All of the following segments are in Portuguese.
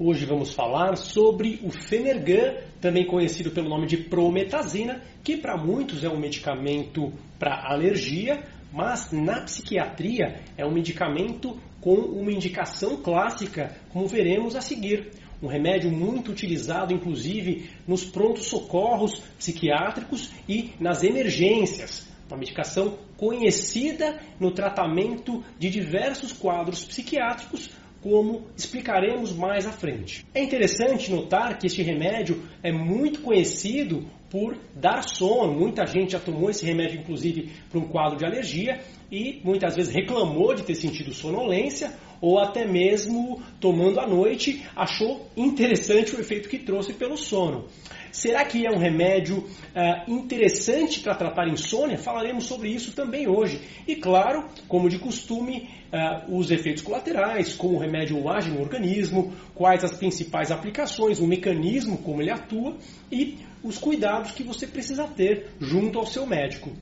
Hoje vamos falar sobre o Fenergan, também conhecido pelo nome de prometazina, que para muitos é um medicamento para alergia, mas na psiquiatria é um medicamento com uma indicação clássica, como veremos a seguir. Um remédio muito utilizado, inclusive, nos prontos-socorros psiquiátricos e nas emergências. Uma medicação conhecida no tratamento de diversos quadros psiquiátricos, como explicaremos mais à frente. É interessante notar que este remédio é muito conhecido por dar sono. Muita gente já tomou esse remédio, inclusive, para um quadro de alergia e muitas vezes reclamou de ter sentido sonolência ou até mesmo tomando à noite achou interessante o efeito que trouxe pelo sono. Será que é um remédio uh, interessante para tratar insônia? Falaremos sobre isso também hoje. E claro, como de costume, uh, os efeitos colaterais, como o remédio age no organismo, quais as principais aplicações, o mecanismo como ele atua e os cuidados que você precisa ter junto ao seu médico.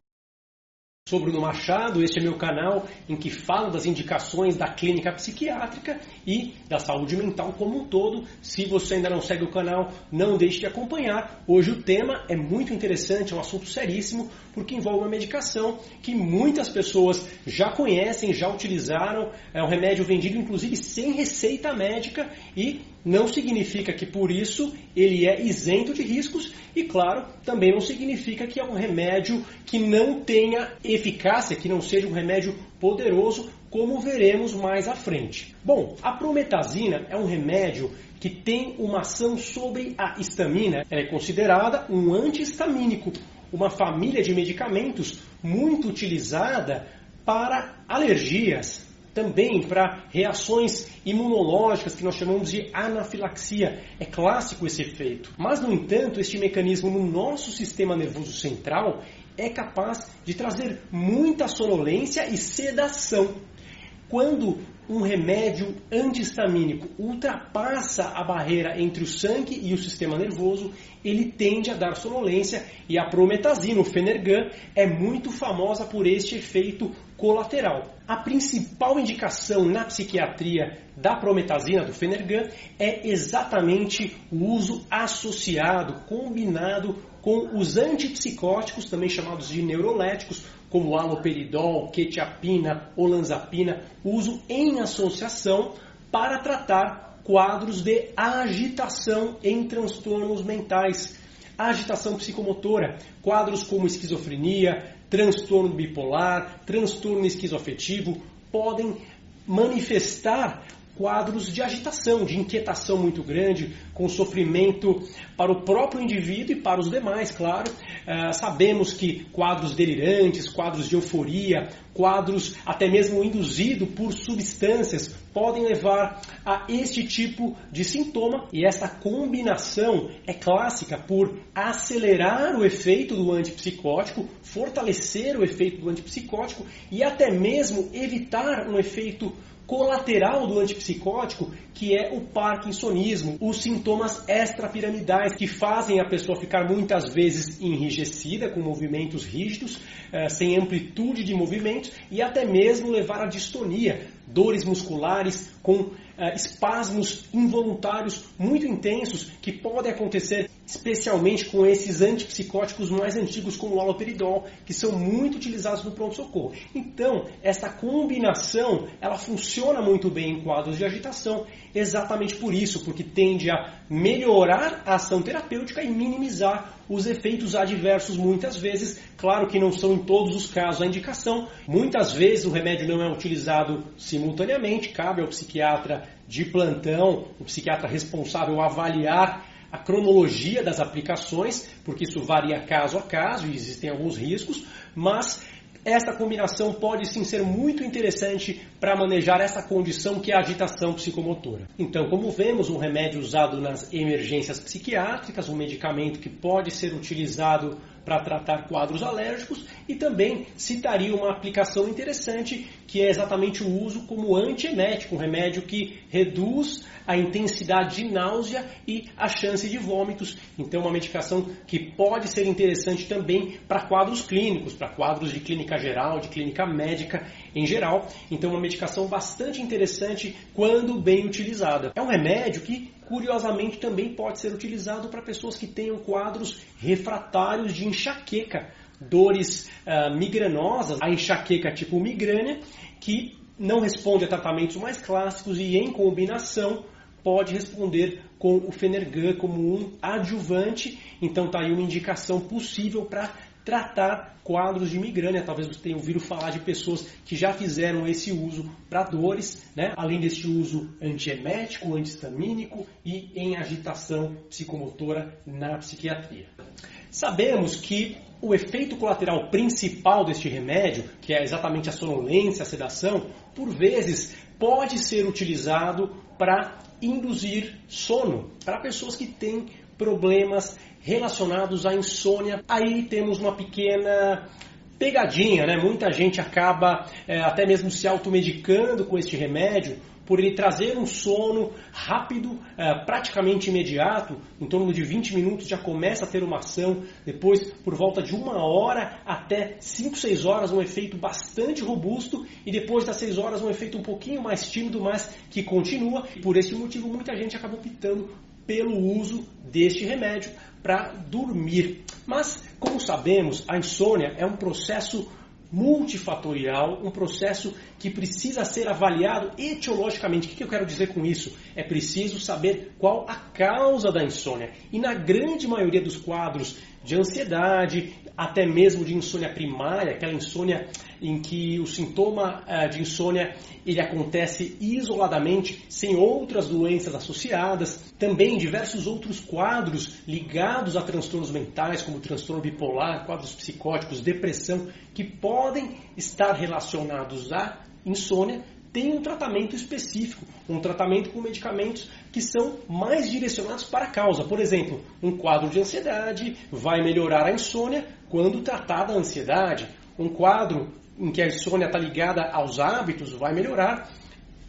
Sou Bruno Machado, este é meu canal em que falo das indicações da clínica psiquiátrica e da saúde mental como um todo. Se você ainda não segue o canal, não deixe de acompanhar. Hoje o tema é muito interessante, é um assunto seríssimo, porque envolve uma medicação que muitas pessoas já conhecem, já utilizaram. É um remédio vendido inclusive sem receita médica e não significa que por isso ele é isento de riscos e, claro, também não significa que é um remédio que não tenha eficácia, que não seja um remédio poderoso, como veremos mais à frente. Bom, a prometazina é um remédio que tem uma ação sobre a histamina. Ela é considerada um antihistamínico, uma família de medicamentos muito utilizada para alergias, também para reações imunológicas que nós chamamos de anafilaxia. É clássico esse efeito. Mas, no entanto, este mecanismo no nosso sistema nervoso central é capaz de trazer muita sonolência e sedação. Quando um remédio antihistamínico ultrapassa a barreira entre o sangue e o sistema nervoso, ele tende a dar sonolência e a prometazina, o Fenergan, é muito famosa por este efeito colateral. A principal indicação na psiquiatria da prometazina, do Fenergan, é exatamente o uso associado, combinado com os antipsicóticos, também chamados de neuroléticos, como aloperidol, quetiapina, olanzapina, uso em associação para tratar quadros de agitação em transtornos mentais, agitação psicomotora, quadros como esquizofrenia, transtorno bipolar, transtorno esquizoafetivo podem manifestar quadros de agitação, de inquietação muito grande, com sofrimento para o próprio indivíduo e para os demais, claro. Uh, sabemos que quadros delirantes, quadros de euforia, quadros até mesmo induzidos por substâncias podem levar a este tipo de sintoma e essa combinação é clássica por acelerar o efeito do antipsicótico, fortalecer o efeito do antipsicótico e até mesmo evitar um efeito colateral do antipsicótico, que é o parkinsonismo, os sintomas extrapiramidais que fazem a pessoa ficar muitas vezes enrijecida, com movimentos rígidos, eh, sem amplitude de movimentos e até mesmo levar à distonia, dores musculares com eh, espasmos involuntários muito intensos que podem acontecer especialmente com esses antipsicóticos mais antigos como o haloperidol, que são muito utilizados no pronto-socorro. Então, essa combinação, ela funciona muito bem em quadros de agitação, exatamente por isso, porque tende a melhorar a ação terapêutica e minimizar os efeitos adversos muitas vezes. Claro que não são em todos os casos a indicação. Muitas vezes o remédio não é utilizado simultaneamente, cabe ao psiquiatra de plantão, o psiquiatra responsável avaliar a cronologia das aplicações, porque isso varia caso a caso e existem alguns riscos, mas esta combinação pode sim ser muito interessante para manejar essa condição que é a agitação psicomotora. Então, como vemos, um remédio usado nas emergências psiquiátricas, um medicamento que pode ser utilizado para tratar quadros alérgicos e também citaria uma aplicação interessante que é exatamente o uso como antiemético, um remédio que reduz a intensidade de náusea e a chance de vômitos. Então, uma medicação que pode ser interessante também para quadros clínicos, para quadros de clínica geral, de clínica médica em geral. Então, uma medicação bastante interessante quando bem utilizada. É um remédio que curiosamente também pode ser utilizado para pessoas que tenham quadros refratários de enxaqueca, dores uh, migranosas, a enxaqueca tipo migrânia, que não responde a tratamentos mais clássicos e em combinação pode responder com o Fenergan como um adjuvante. Então está aí uma indicação possível para tratar quadros de migrânia. Talvez você tenha ouvido falar de pessoas que já fizeram esse uso para dores, né? além desse uso antiemético, antihistamínico e em agitação psicomotora na psiquiatria. Sabemos que o efeito colateral principal deste remédio, que é exatamente a sonolência, a sedação, por vezes pode ser utilizado para induzir sono para pessoas que têm problemas relacionados à insônia. Aí temos uma pequena pegadinha, né? Muita gente acaba é, até mesmo se automedicando com este remédio por ele trazer um sono rápido, é, praticamente imediato, em torno de 20 minutos já começa a ter uma ação, depois por volta de uma hora até 5, 6 horas um efeito bastante robusto e depois das 6 horas um efeito um pouquinho mais tímido, mas que continua. Por esse motivo muita gente acaba optando pelo uso deste remédio para dormir. Mas, como sabemos, a insônia é um processo multifatorial, um processo que precisa ser avaliado etiologicamente. O que eu quero dizer com isso? É preciso saber qual a causa da insônia. E na grande maioria dos quadros de ansiedade, até mesmo de insônia primária, aquela insônia em que o sintoma uh, de insônia ele acontece isoladamente, sem outras doenças associadas. Também diversos outros quadros ligados a transtornos mentais, como transtorno bipolar, quadros psicóticos, depressão, que podem estar relacionados à insônia tem um tratamento específico, um tratamento com medicamentos que são mais direcionados para a causa. Por exemplo, um quadro de ansiedade vai melhorar a insônia quando tratada a ansiedade. Um quadro em que a insônia está ligada aos hábitos vai melhorar,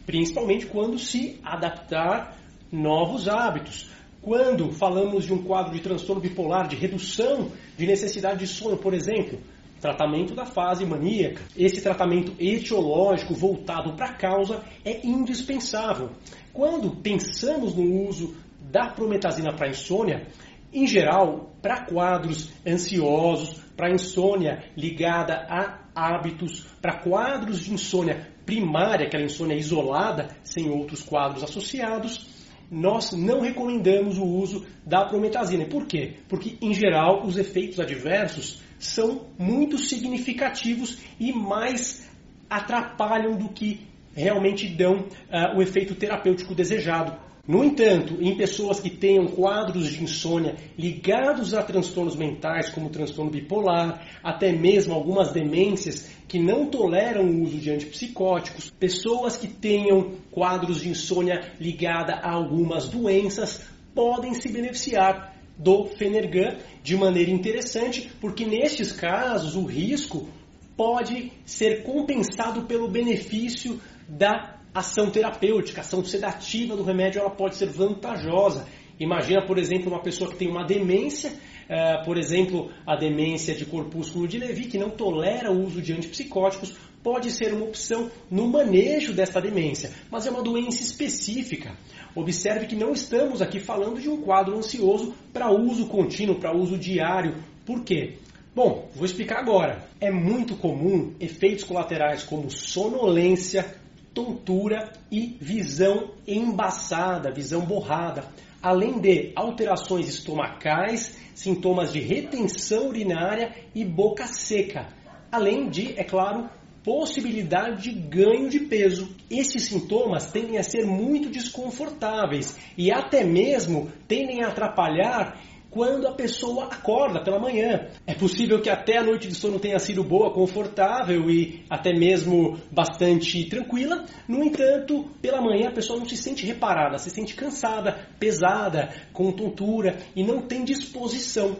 principalmente quando se adaptar novos hábitos. Quando falamos de um quadro de transtorno bipolar, de redução de necessidade de sono, por exemplo, tratamento da fase maníaca. Esse tratamento etiológico voltado para a causa é indispensável. Quando pensamos no uso da prometazina para insônia, em geral, para quadros ansiosos, para insônia ligada a hábitos, para quadros de insônia primária, aquela insônia isolada, sem outros quadros associados, nós não recomendamos o uso da prometazina. Por quê? Porque, em geral, os efeitos adversos são muito significativos e mais atrapalham do que realmente dão uh, o efeito terapêutico desejado. No entanto, em pessoas que tenham quadros de insônia ligados a transtornos mentais, como transtorno bipolar, até mesmo algumas demências que não toleram o uso de antipsicóticos, pessoas que tenham quadros de insônia ligada a algumas doenças, podem se beneficiar do Fenergan de maneira interessante, porque nestes casos o risco pode ser compensado pelo benefício da ação terapêutica, ação sedativa do remédio, ela pode ser vantajosa. Imagina, por exemplo, uma pessoa que tem uma demência, uh, por exemplo, a demência de corpúsculo de Levy, que não tolera o uso de antipsicóticos, pode ser uma opção no manejo desta demência, mas é uma doença específica. Observe que não estamos aqui falando de um quadro ansioso para uso contínuo, para uso diário. Por quê? Bom, vou explicar agora. É muito comum efeitos colaterais como sonolência, tontura e visão embaçada, visão borrada, além de alterações estomacais, sintomas de retenção urinária e boca seca, além de, é claro, possibilidade de ganho de peso. Esses sintomas tendem a ser muito desconfortáveis e até mesmo tendem a atrapalhar quando a pessoa acorda pela manhã. É possível que até a noite de sono tenha sido boa, confortável e até mesmo bastante tranquila. No entanto, pela manhã a pessoa não se sente reparada, se sente cansada, pesada, com tontura e não tem disposição,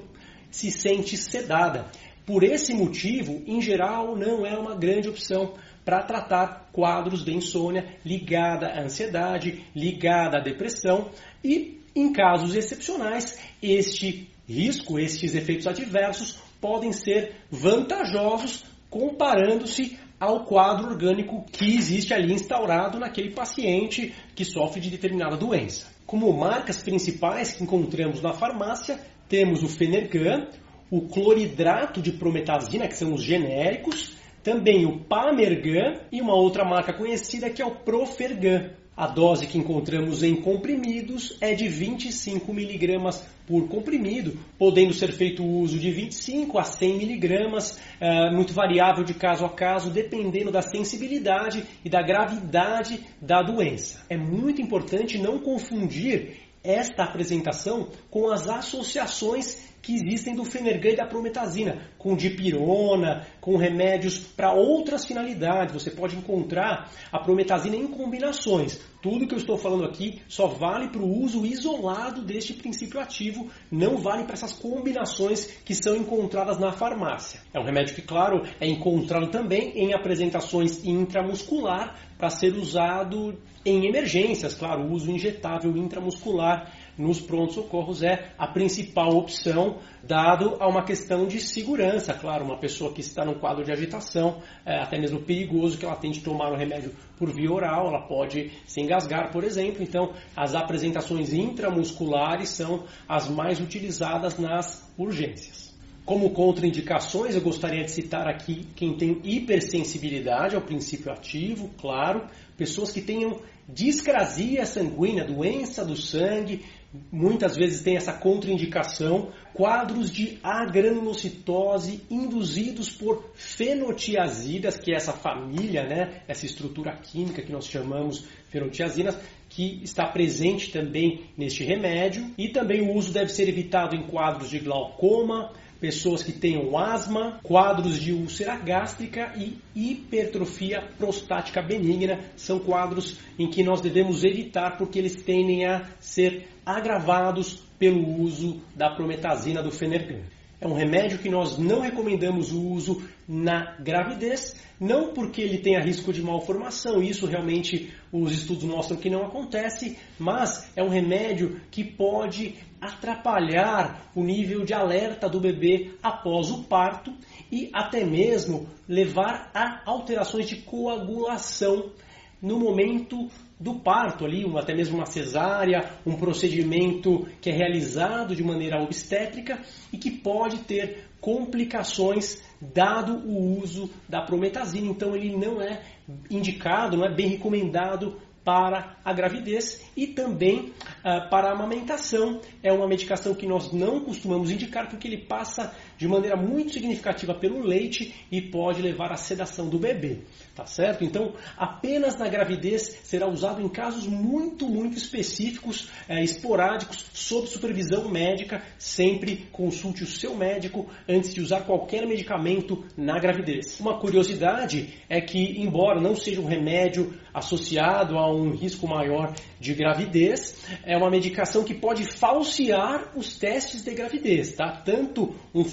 se sente sedada. Por esse motivo, em geral, não é uma grande opção para tratar quadros de insônia ligada à ansiedade, ligada à depressão e, em casos excepcionais, este risco, estes efeitos adversos podem ser vantajosos comparando-se ao quadro orgânico que existe ali instaurado naquele paciente que sofre de determinada doença. Como marcas principais que encontramos na farmácia, temos o Fenergan, o cloridrato de prometazina, que são os genéricos, também o Pamergan e uma outra marca conhecida que é o Profergan. A dose que encontramos em comprimidos é de 25 mg por comprimido, podendo ser feito o uso de 25 a 100 mg, é, muito variável de caso a caso, dependendo da sensibilidade e da gravidade da doença. É muito importante não confundir esta apresentação com as associações que existem do Fenergan e da prometazina, com dipirona, com remédios para outras finalidades. Você pode encontrar a prometazina em combinações. Tudo que eu estou falando aqui só vale para o uso isolado deste princípio ativo, não vale para essas combinações que são encontradas na farmácia. É um remédio que, claro, é encontrado também em apresentações intramuscular para ser usado em emergências, claro, uso injetável intramuscular nos prontos-socorros é a principal opção, dado a uma questão de segurança. Claro, uma pessoa que está num quadro de agitação, é até mesmo perigoso que ela tente tomar o remédio por via oral, ela pode se engasgar, por exemplo. Então, as apresentações intramusculares são as mais utilizadas nas urgências. Como contraindicações, eu gostaria de citar aqui quem tem hipersensibilidade ao princípio ativo, claro, pessoas que tenham discrasia sanguínea, doença do sangue, muitas vezes tem essa contraindicação, quadros de agranulocitose induzidos por fenotiazidas, que é essa família, né, essa estrutura química que nós chamamos fenotiazinas, que está presente também neste remédio, e também o uso deve ser evitado em quadros de glaucoma, pessoas que tenham asma, quadros de úlcera gástrica e hipertrofia prostática benigna são quadros em que nós devemos evitar porque eles tendem a ser agravados pelo uso da prometazina do Fenergan. É um remédio que nós não recomendamos o uso na gravidez, não porque ele tenha risco de malformação, isso realmente os estudos mostram que não acontece, mas é um remédio que pode atrapalhar o nível de alerta do bebê após o parto e até mesmo levar a alterações de coagulação no momento do parto ali, até mesmo uma cesárea, um procedimento que é realizado de maneira obstétrica e que pode ter complicações dado o uso da prometazina. Então ele não é indicado, não é bem recomendado para a gravidez e também uh, para a amamentação. É uma medicação que nós não costumamos indicar porque ele passa de maneira muito significativa pelo leite e pode levar à sedação do bebê, tá certo? Então, apenas na gravidez será usado em casos muito, muito específicos, eh, esporádicos, sob supervisão médica. Sempre consulte o seu médico antes de usar qualquer medicamento na gravidez. Uma curiosidade é que, embora não seja um remédio associado a um risco maior de gravidez, é uma medicação que pode falsear os testes de gravidez, tá? Tanto um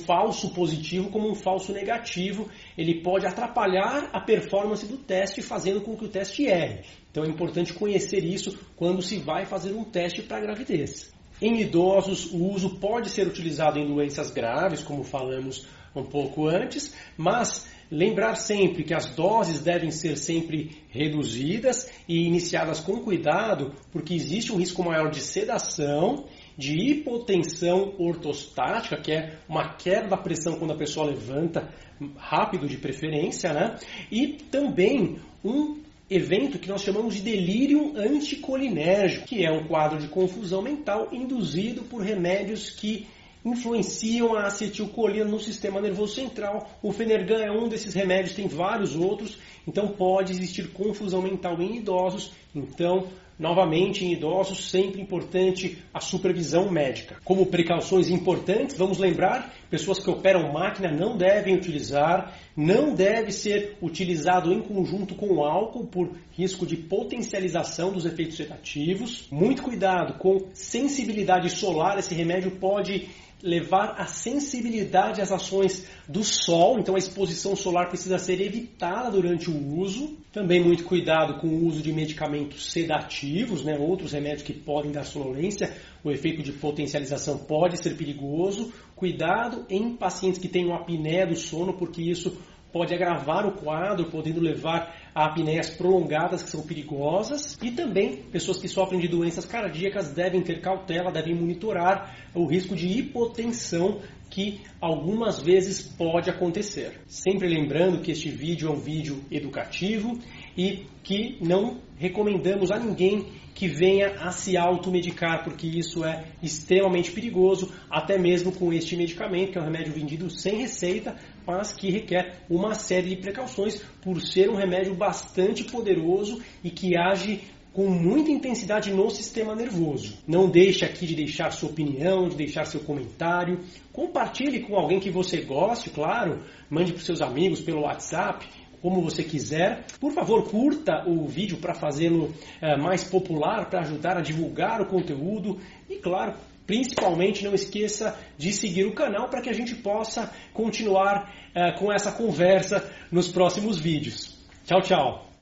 positivo como um falso negativo, ele pode atrapalhar a performance do teste, fazendo com que o teste erre. Então é importante conhecer isso quando se vai fazer um teste para gravidez. Em idosos, o uso pode ser utilizado em doenças graves, como falamos um pouco antes, mas lembrar sempre que as doses devem ser sempre reduzidas e iniciadas com cuidado, porque existe um risco maior de sedação, de hipotensão ortostática, que é uma queda da pressão quando a pessoa levanta, rápido de preferência, né? E também um evento que nós chamamos de delírio anticolinérgico, que é um quadro de confusão mental induzido por remédios que influenciam a acetilcolina no sistema nervoso central. O Fenergan é um desses remédios, tem vários outros, então pode existir confusão mental em idosos. Então, novamente, em idosos, sempre importante a supervisão médica. Como precauções importantes, vamos lembrar, pessoas que operam máquina não devem utilizar, não deve ser utilizado em conjunto com álcool por risco de potencialização dos efeitos sedativos. Muito cuidado com sensibilidade solar, esse remédio pode levar a sensibilidade às ações do sol, então a exposição solar precisa ser evitada durante o uso. Também muito cuidado com o uso de medicamentos sedativos, né, outros remédios que podem dar sonolência, o efeito de potencialização pode ser perigoso. Cuidado em pacientes que tenham apneia do sono, porque isso pode agravar o quadro, podendo levar a apneias prolongadas que são perigosas. E também pessoas que sofrem de doenças cardíacas devem ter cautela, devem monitorar o risco de hipotensão que algumas vezes pode acontecer. Sempre lembrando que este vídeo é um vídeo educativo e que não recomendamos a ninguém que venha a se automedicar, porque isso é extremamente perigoso, até mesmo com este medicamento, que é um remédio vendido sem receita, mas que requer uma série de precauções por ser um remédio bastante poderoso e que age com muita intensidade no sistema nervoso. Não deixe aqui de deixar sua opinião, de deixar seu comentário. Compartilhe com alguém que você goste, claro. Mande para seus amigos pelo WhatsApp, como você quiser. Por favor, curta o vídeo para fazê-lo é, mais popular, para ajudar a divulgar o conteúdo. E, claro, Principalmente não esqueça de seguir o canal para que a gente possa continuar é, com essa conversa nos próximos vídeos. Tchau, tchau!